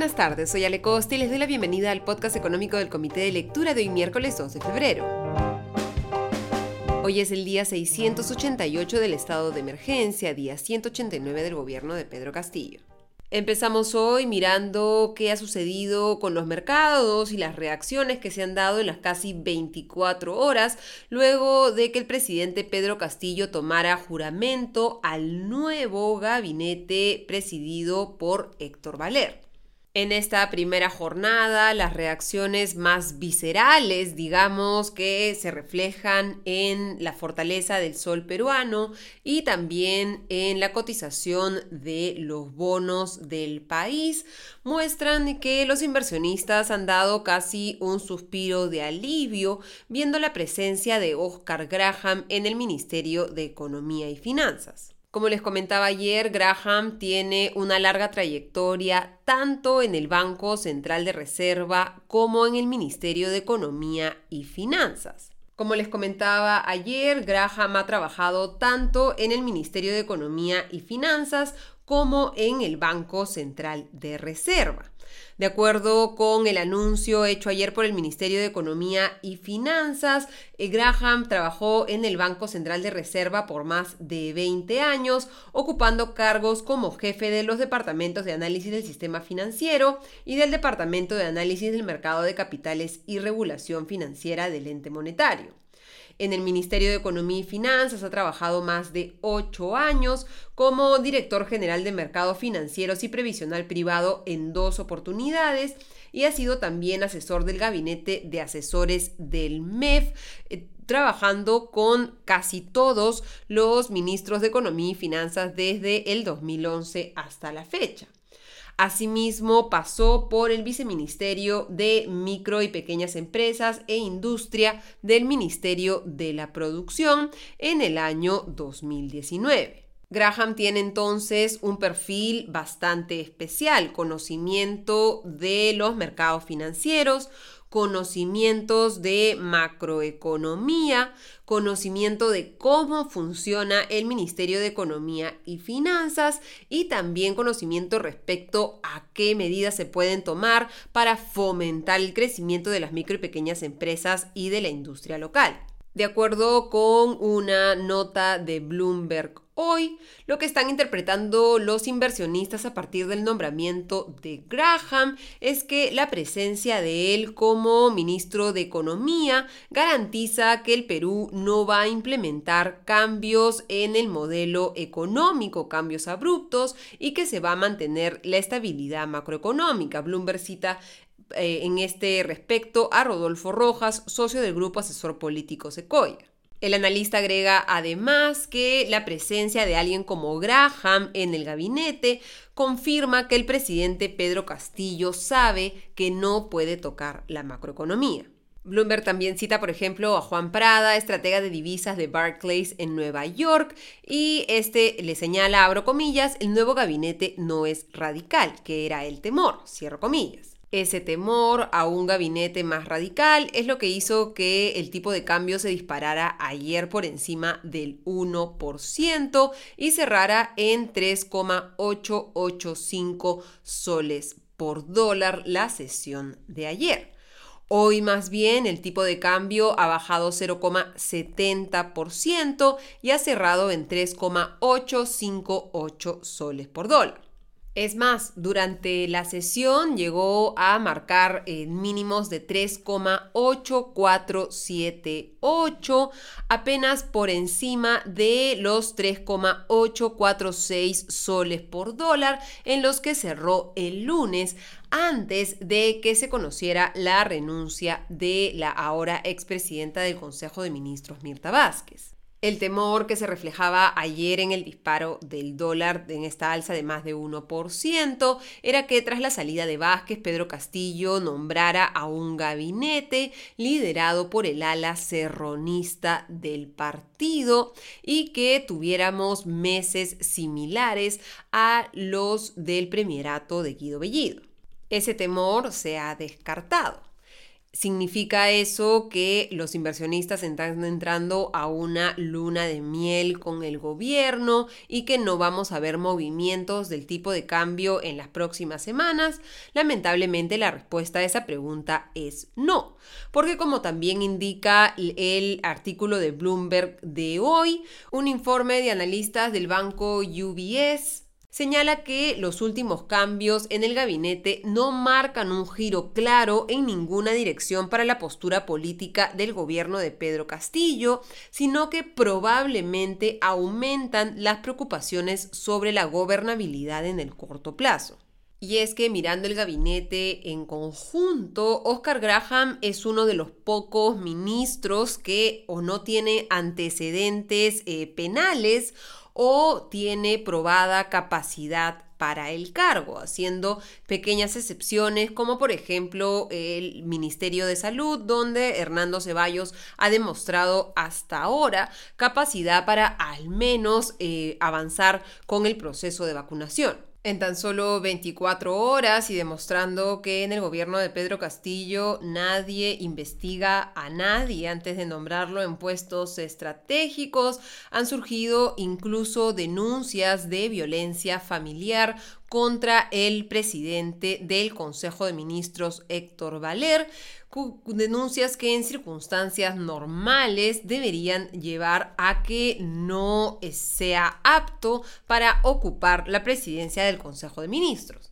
buenas tardes, soy Ale Costa y les doy la bienvenida al podcast económico del Comité de Lectura de hoy miércoles 2 de febrero. Hoy es el día 688 del estado de emergencia, día 189 del gobierno de Pedro Castillo. Empezamos hoy mirando qué ha sucedido con los mercados y las reacciones que se han dado en las casi 24 horas luego de que el presidente Pedro Castillo tomara juramento al nuevo gabinete presidido por Héctor Valer. En esta primera jornada, las reacciones más viscerales, digamos, que se reflejan en la fortaleza del sol peruano y también en la cotización de los bonos del país, muestran que los inversionistas han dado casi un suspiro de alivio viendo la presencia de Oscar Graham en el Ministerio de Economía y Finanzas. Como les comentaba ayer, Graham tiene una larga trayectoria tanto en el Banco Central de Reserva como en el Ministerio de Economía y Finanzas. Como les comentaba ayer, Graham ha trabajado tanto en el Ministerio de Economía y Finanzas como en el Banco Central de Reserva. De acuerdo con el anuncio hecho ayer por el Ministerio de Economía y Finanzas, eh, Graham trabajó en el Banco Central de Reserva por más de 20 años, ocupando cargos como jefe de los departamentos de análisis del sistema financiero y del Departamento de Análisis del Mercado de Capitales y Regulación Financiera del ente monetario. En el Ministerio de Economía y Finanzas ha trabajado más de ocho años como director general de mercados financieros y previsional privado en dos oportunidades y ha sido también asesor del gabinete de asesores del MEF eh, trabajando con casi todos los ministros de Economía y Finanzas desde el 2011 hasta la fecha. Asimismo, pasó por el Viceministerio de Micro y Pequeñas Empresas e Industria del Ministerio de la Producción en el año 2019. Graham tiene entonces un perfil bastante especial, conocimiento de los mercados financieros, conocimientos de macroeconomía, conocimiento de cómo funciona el Ministerio de Economía y Finanzas y también conocimiento respecto a qué medidas se pueden tomar para fomentar el crecimiento de las micro y pequeñas empresas y de la industria local. De acuerdo con una nota de Bloomberg hoy, lo que están interpretando los inversionistas a partir del nombramiento de Graham es que la presencia de él como ministro de Economía garantiza que el Perú no va a implementar cambios en el modelo económico, cambios abruptos, y que se va a mantener la estabilidad macroeconómica. Bloomberg cita eh, en este respecto a Rodolfo Rojas, socio del grupo asesor político Secoya. El analista agrega además que la presencia de alguien como Graham en el gabinete confirma que el presidente Pedro Castillo sabe que no puede tocar la macroeconomía. Bloomberg también cita, por ejemplo, a Juan Prada, estratega de divisas de Barclays en Nueva York, y este le señala, abro comillas, el nuevo gabinete no es radical, que era el temor, cierro comillas. Ese temor a un gabinete más radical es lo que hizo que el tipo de cambio se disparara ayer por encima del 1% y cerrara en 3,885 soles por dólar la sesión de ayer. Hoy más bien el tipo de cambio ha bajado 0,70% y ha cerrado en 3,858 soles por dólar. Es más, durante la sesión llegó a marcar mínimos de 3,8478, apenas por encima de los 3,846 soles por dólar en los que cerró el lunes, antes de que se conociera la renuncia de la ahora expresidenta del Consejo de Ministros, Mirta Vázquez. El temor que se reflejaba ayer en el disparo del dólar en esta alza de más de 1% era que tras la salida de Vázquez, Pedro Castillo nombrara a un gabinete liderado por el ala serronista del partido y que tuviéramos meses similares a los del premierato de Guido Bellido. Ese temor se ha descartado. Significa eso que los inversionistas están entrando a una luna de miel con el gobierno y que no vamos a ver movimientos del tipo de cambio en las próximas semanas. Lamentablemente la respuesta a esa pregunta es no, porque como también indica el artículo de Bloomberg de hoy, un informe de analistas del banco UBS señala que los últimos cambios en el gabinete no marcan un giro claro en ninguna dirección para la postura política del gobierno de Pedro Castillo, sino que probablemente aumentan las preocupaciones sobre la gobernabilidad en el corto plazo. Y es que mirando el gabinete en conjunto, Oscar Graham es uno de los pocos ministros que o no tiene antecedentes eh, penales o tiene probada capacidad para el cargo, haciendo pequeñas excepciones como por ejemplo el Ministerio de Salud, donde Hernando Ceballos ha demostrado hasta ahora capacidad para al menos eh, avanzar con el proceso de vacunación en tan solo 24 horas y demostrando que en el gobierno de Pedro Castillo nadie investiga a nadie. Antes de nombrarlo en puestos estratégicos, han surgido incluso denuncias de violencia familiar contra el presidente del Consejo de Ministros, Héctor Valer, denuncias que en circunstancias normales deberían llevar a que no sea apto para ocupar la presidencia del Consejo de Ministros.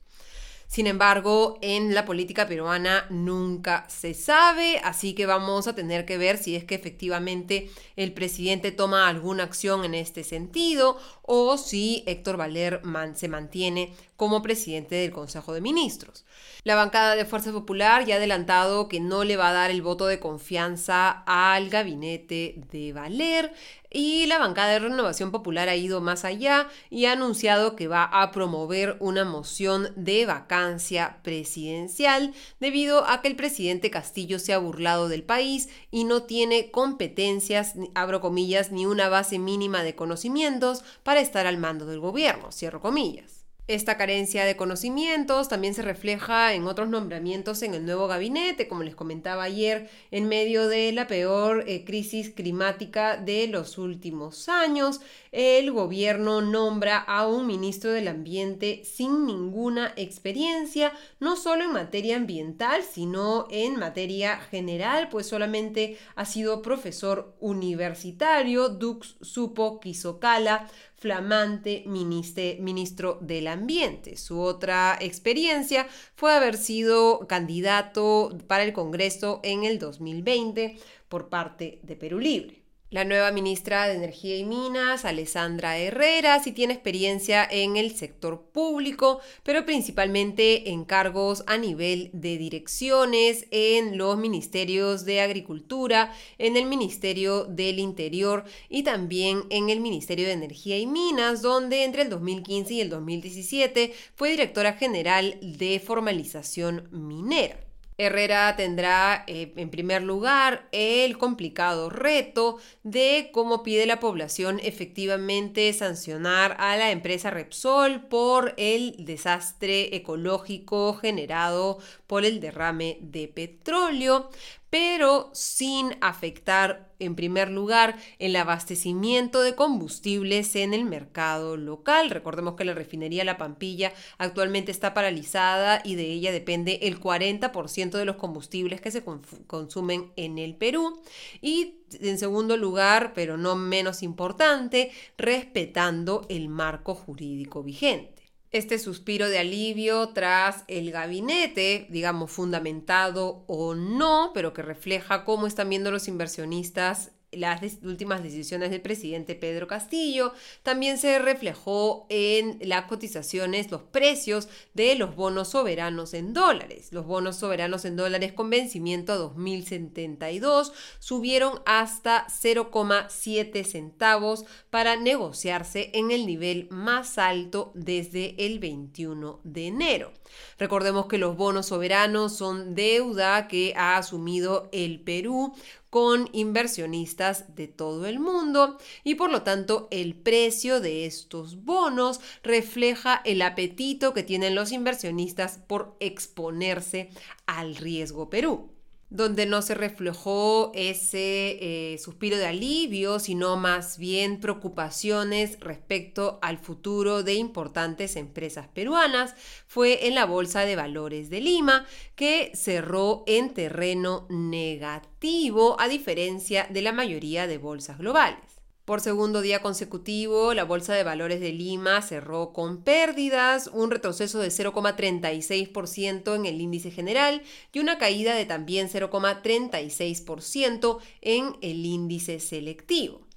Sin embargo, en la política peruana nunca se sabe, así que vamos a tener que ver si es que efectivamente el presidente toma alguna acción en este sentido o si Héctor Valer se mantiene como presidente del Consejo de Ministros. La bancada de Fuerza Popular ya ha adelantado que no le va a dar el voto de confianza al gabinete de Valer y la bancada de Renovación Popular ha ido más allá y ha anunciado que va a promover una moción de vacancia presidencial debido a que el presidente Castillo se ha burlado del país y no tiene competencias, abro comillas, ni una base mínima de conocimientos para estar al mando del gobierno, cierro comillas. Esta carencia de conocimientos también se refleja en otros nombramientos en el nuevo gabinete, como les comentaba ayer, en medio de la peor eh, crisis climática de los últimos años. El gobierno nombra a un ministro del Ambiente sin ninguna experiencia, no solo en materia ambiental, sino en materia general, pues solamente ha sido profesor universitario, Dux Supo Quisocala, flamante ministro del Ambiente. Su otra experiencia fue haber sido candidato para el Congreso en el 2020 por parte de Perú Libre. La nueva ministra de Energía y Minas, Alessandra Herrera, sí tiene experiencia en el sector público, pero principalmente en cargos a nivel de direcciones en los ministerios de Agricultura, en el Ministerio del Interior y también en el Ministerio de Energía y Minas, donde entre el 2015 y el 2017 fue directora general de formalización minera. Herrera tendrá eh, en primer lugar el complicado reto de cómo pide la población efectivamente sancionar a la empresa Repsol por el desastre ecológico generado por el derrame de petróleo pero sin afectar en primer lugar el abastecimiento de combustibles en el mercado local. Recordemos que la refinería La Pampilla actualmente está paralizada y de ella depende el 40% de los combustibles que se consumen en el Perú. Y en segundo lugar, pero no menos importante, respetando el marco jurídico vigente este suspiro de alivio tras el gabinete, digamos, fundamentado o no, pero que refleja cómo están viendo los inversionistas las últimas decisiones del presidente Pedro Castillo. También se reflejó en las cotizaciones, los precios de los bonos soberanos en dólares. Los bonos soberanos en dólares con vencimiento a 2072 subieron hasta 0,7 centavos para negociarse en el nivel más alto desde el 21 de enero. Recordemos que los bonos soberanos son deuda que ha asumido el Perú con inversionistas de todo el mundo y por lo tanto el precio de estos bonos refleja el apetito que tienen los inversionistas por exponerse al riesgo Perú. Donde no se reflejó ese eh, suspiro de alivio, sino más bien preocupaciones respecto al futuro de importantes empresas peruanas, fue en la Bolsa de Valores de Lima, que cerró en terreno negativo, a diferencia de la mayoría de bolsas globales. Por segundo día consecutivo, la Bolsa de Valores de Lima cerró con pérdidas, un retroceso de 0,36% en el índice general y una caída de también 0,36% en el índice selectivo.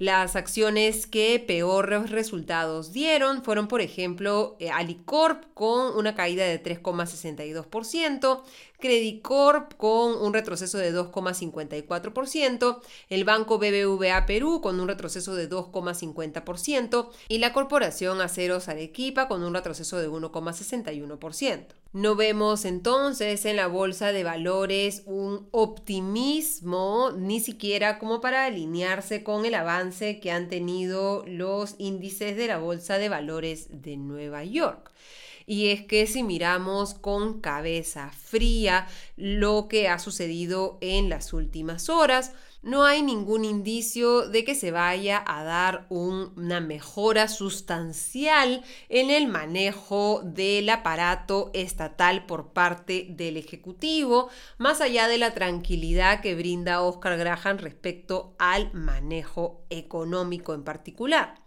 Las acciones que peores resultados dieron fueron, por ejemplo, eh, Alicorp con una caída de 3,62%, Credicorp con un retroceso de 2,54%, el Banco BBVA Perú con un retroceso de 2,50% y la Corporación Aceros Arequipa con un retroceso de 1,61%. No vemos entonces en la bolsa de valores un optimismo ni siquiera como para alinearse con el avance que han tenido los índices de la bolsa de valores de Nueva York. Y es que si miramos con cabeza fría lo que ha sucedido en las últimas horas, no hay ningún indicio de que se vaya a dar una mejora sustancial en el manejo del aparato estatal por parte del Ejecutivo, más allá de la tranquilidad que brinda Oscar Graham respecto al manejo económico en particular.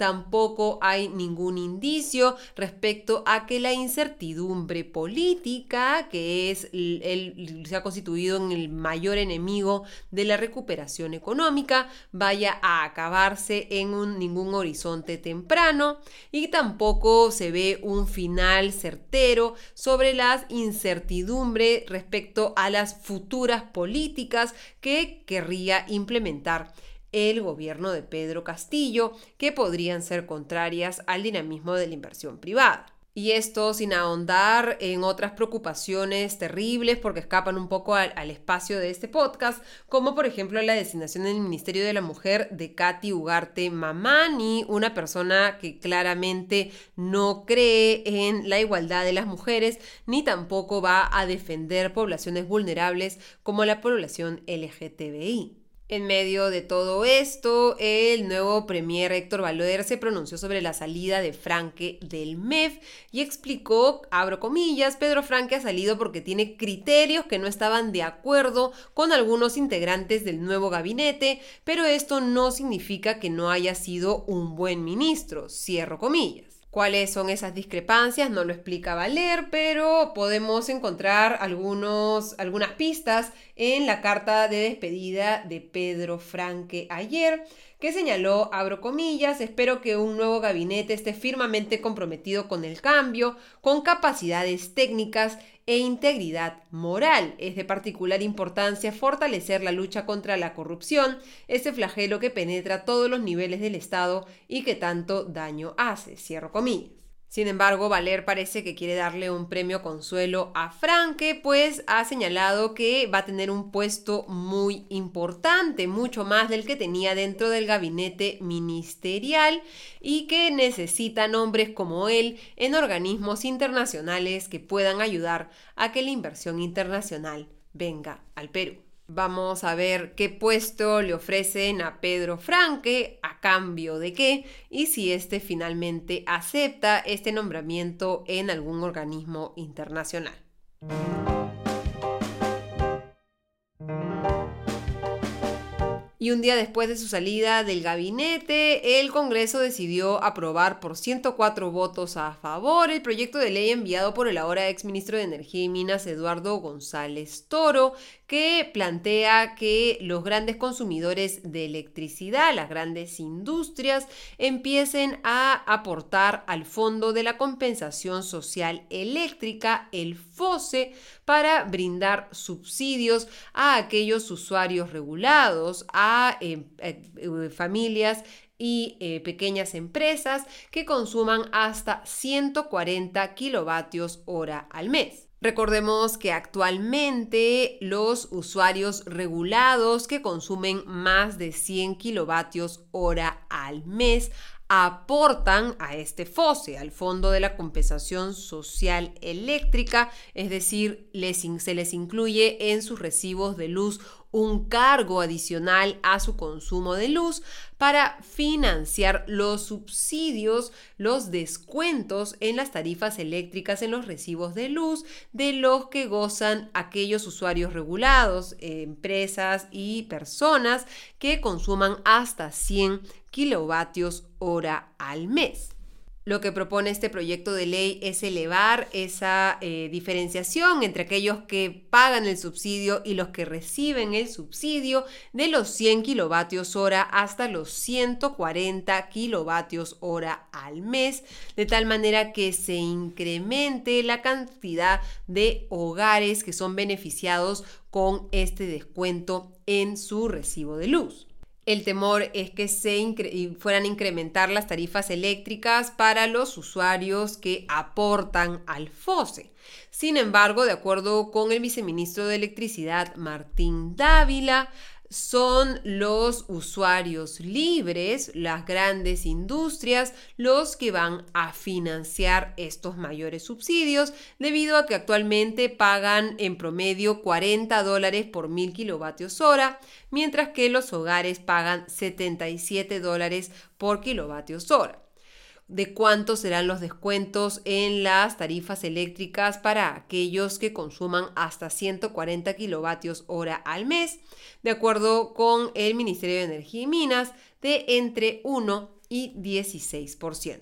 Tampoco hay ningún indicio respecto a que la incertidumbre política, que es el, se ha constituido en el mayor enemigo de la recuperación económica, vaya a acabarse en ningún horizonte temprano y tampoco se ve un final certero sobre la incertidumbre respecto a las futuras políticas que querría implementar el gobierno de Pedro Castillo, que podrían ser contrarias al dinamismo de la inversión privada. Y esto sin ahondar en otras preocupaciones terribles porque escapan un poco al, espacio de este podcast, como por ejemplo la designación en el Ministerio de la Mujer de Katy Ugarte Mamani, una persona que claramente no cree en la igualdad de las mujeres ni tampoco va a defender poblaciones vulnerables como la población LGTBI. En medio de todo esto, el nuevo premier Héctor Valder se pronunció sobre la salida de Franque del MEF y explicó, abro comillas, Pedro Franque ha salido porque tiene criterios que no estaban de acuerdo con algunos integrantes del nuevo gabinete, pero esto no significa que no haya sido un buen ministro, cierro comillas. ¿Cuáles son esas discrepancias? No lo explica Valer, pero podemos encontrar algunos, algunas pistas en la carta de despedida de Pedro Franque ayer, que señaló, abro comillas, espero que un nuevo gabinete esté firmemente comprometido con el cambio, con capacidades técnicas e integridad moral. Es de particular importancia fortalecer la lucha contra la corrupción, ese flagelo que penetra todos los niveles del Estado y que tanto daño hace. Cierro comillas. Sin embargo, Valer parece que quiere darle un premio consuelo a Franke, pues ha señalado que va a tener un puesto muy importante, mucho más del que tenía dentro del gabinete ministerial y que necesita nombres como él en organismos internacionales que puedan ayudar a que la inversión internacional venga al Perú. Vamos a ver qué puesto le ofrecen a Pedro Franque, a cambio de qué, y si éste finalmente acepta este nombramiento en algún organismo internacional. Y un día después de su salida del gabinete, el Congreso decidió aprobar por 104 votos a favor el proyecto de ley enviado por el ahora exministro de Energía y Minas Eduardo González Toro, que plantea que los grandes consumidores de electricidad, las grandes industrias, empiecen a aportar al Fondo de la Compensación Social Eléctrica, el FOSE, para brindar subsidios a aquellos usuarios regulados, a eh, eh, familias y eh, pequeñas empresas que consuman hasta 140 kilovatios hora al mes. Recordemos que actualmente los usuarios regulados que consumen más de 100 kilovatios hora al mes aportan a este FOSE, al Fondo de la Compensación Social Eléctrica, es decir, se les incluye en sus recibos de luz un cargo adicional a su consumo de luz para financiar los subsidios, los descuentos en las tarifas eléctricas en los recibos de luz de los que gozan aquellos usuarios regulados, empresas y personas que consuman hasta 100 kilovatios hora al mes. Lo que propone este proyecto de ley es elevar esa eh, diferenciación entre aquellos que pagan el subsidio y los que reciben el subsidio de los 100 kilovatios hora hasta los 140 kilovatios hora al mes, de tal manera que se incremente la cantidad de hogares que son beneficiados con este descuento en su recibo de luz. El temor es que se fueran a incrementar las tarifas eléctricas para los usuarios que aportan al FOSE. Sin embargo, de acuerdo con el viceministro de Electricidad, Martín Dávila, son los usuarios libres, las grandes industrias, los que van a financiar estos mayores subsidios, debido a que actualmente pagan en promedio 40 dólares por mil kilovatios hora, mientras que los hogares pagan 77 dólares por kilovatios hora de cuántos serán los descuentos en las tarifas eléctricas para aquellos que consuman hasta 140 kilovatios hora al mes, de acuerdo con el Ministerio de Energía y Minas, de entre 1 y 16%.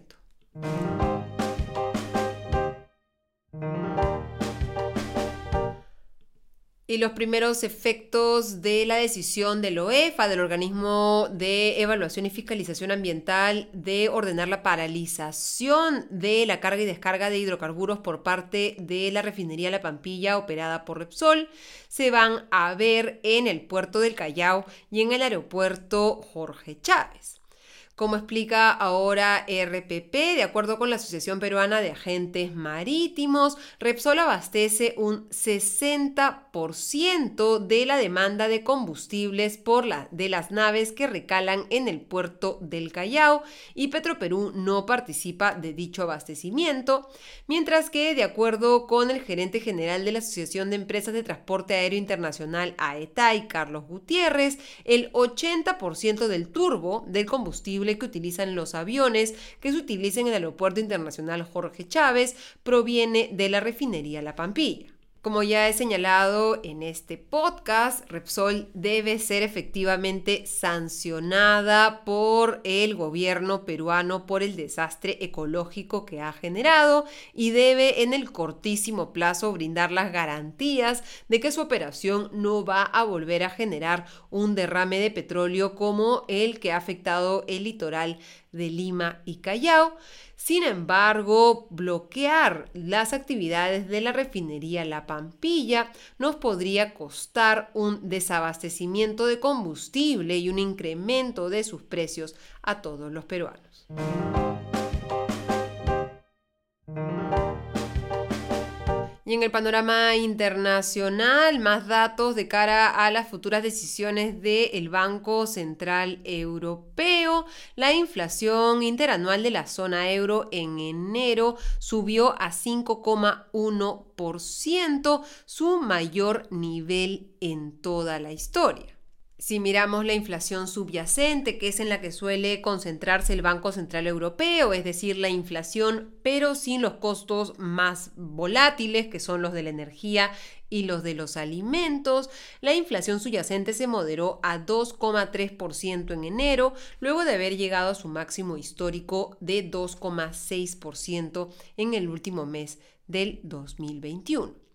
Y los primeros efectos de la decisión del OEFA, del organismo de evaluación y fiscalización ambiental, de ordenar la paralización de la carga y descarga de hidrocarburos por parte de la refinería La Pampilla operada por Repsol, se van a ver en el puerto del Callao y en el aeropuerto Jorge Chávez. Como explica ahora RPP, de acuerdo con la Asociación Peruana de Agentes Marítimos, Repsol abastece un 60% de la demanda de combustibles por la, de las naves que recalan en el puerto del Callao y Petroperú no participa de dicho abastecimiento, mientras que, de acuerdo con el gerente general de la Asociación de Empresas de Transporte Aéreo Internacional AETAI, Carlos Gutiérrez, el 80% del turbo del combustible que utilizan los aviones que se utilizan en el Aeropuerto Internacional Jorge Chávez proviene de la refinería La Pampilla. Como ya he señalado en este podcast, Repsol debe ser efectivamente sancionada por el gobierno peruano por el desastre ecológico que ha generado y debe en el cortísimo plazo brindar las garantías de que su operación no va a volver a generar un derrame de petróleo como el que ha afectado el litoral de Lima y Callao. Sin embargo, bloquear las actividades de la refinería La Pampilla nos podría costar un desabastecimiento de combustible y un incremento de sus precios a todos los peruanos. Y en el panorama internacional, más datos de cara a las futuras decisiones del Banco Central Europeo. La inflación interanual de la zona euro en enero subió a 5,1%, su mayor nivel en toda la historia. Si miramos la inflación subyacente, que es en la que suele concentrarse el Banco Central Europeo, es decir, la inflación, pero sin los costos más volátiles, que son los de la energía y los de los alimentos, la inflación subyacente se moderó a 2,3% en enero, luego de haber llegado a su máximo histórico de 2,6% en el último mes del 2021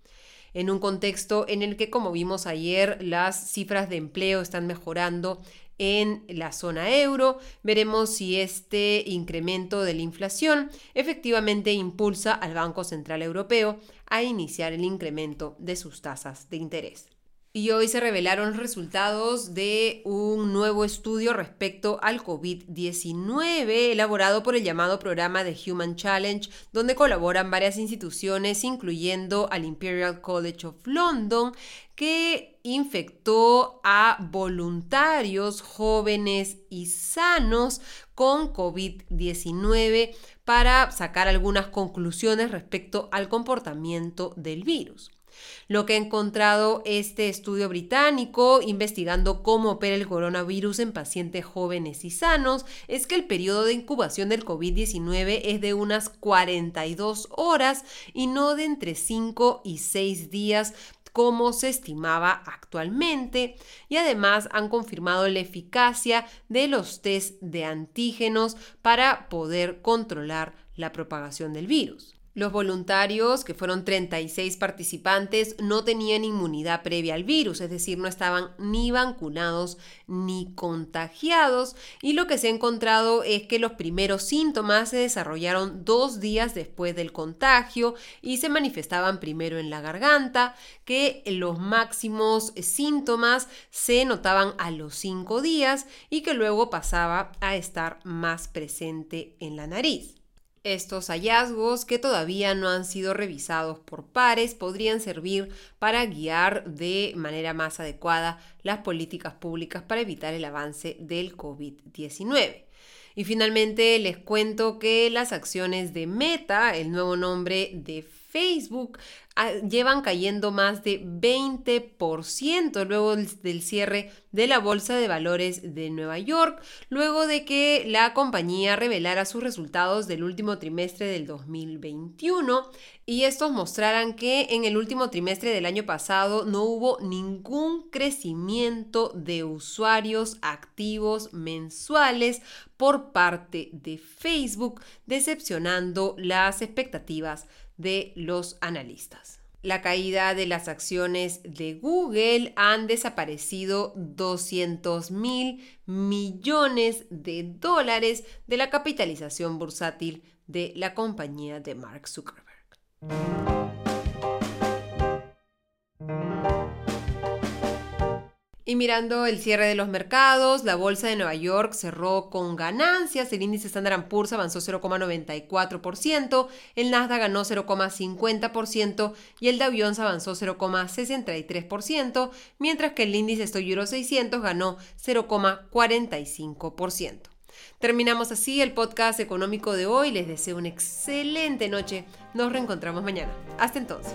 en un contexto en el que, como vimos ayer, las cifras de empleo están mejorando en la zona euro. Veremos si este incremento de la inflación efectivamente impulsa al Banco Central Europeo a iniciar el incremento de sus tasas de interés. Y hoy se revelaron resultados de un nuevo estudio respecto al COVID-19 elaborado por el llamado programa de Human Challenge, donde colaboran varias instituciones, incluyendo al Imperial College of London, que infectó a voluntarios jóvenes y sanos con COVID-19 para sacar algunas conclusiones respecto al comportamiento del virus. Lo que ha encontrado este estudio británico investigando cómo opera el coronavirus en pacientes jóvenes y sanos es que el periodo de incubación del COVID-19 es de unas 42 horas y no de entre 5 y 6 días como se estimaba actualmente y además han confirmado la eficacia de los test de antígenos para poder controlar la propagación del virus. Los voluntarios, que fueron 36 participantes, no tenían inmunidad previa al virus, es decir, no estaban ni vacunados ni contagiados. Y lo que se ha encontrado es que los primeros síntomas se desarrollaron dos días después del contagio y se manifestaban primero en la garganta, que los máximos síntomas se notaban a los cinco días y que luego pasaba a estar más presente en la nariz. Estos hallazgos, que todavía no han sido revisados por pares, podrían servir para guiar de manera más adecuada las políticas públicas para evitar el avance del COVID-19. Y finalmente les cuento que las acciones de Meta, el nuevo nombre de Facebook, ah, llevan cayendo más de 20% luego del cierre de la Bolsa de Valores de Nueva York, luego de que la compañía revelara sus resultados del último trimestre del 2021 y estos mostraran que en el último trimestre del año pasado no hubo ningún crecimiento de usuarios activos mensuales por parte de Facebook, decepcionando las expectativas de los analistas. La caída de las acciones de Google han desaparecido 200 mil millones de dólares de la capitalización bursátil de la compañía de Mark Zuckerberg. Y mirando el cierre de los mercados, la bolsa de Nueva York cerró con ganancias, el índice Standard Poor's avanzó 0,94%, el Nasdaq ganó 0,50% y el Dow Jones avanzó 0,63%, mientras que el índice Stoy Euro 600 ganó 0,45%. Terminamos así el podcast económico de hoy. Les deseo una excelente noche. Nos reencontramos mañana. Hasta entonces.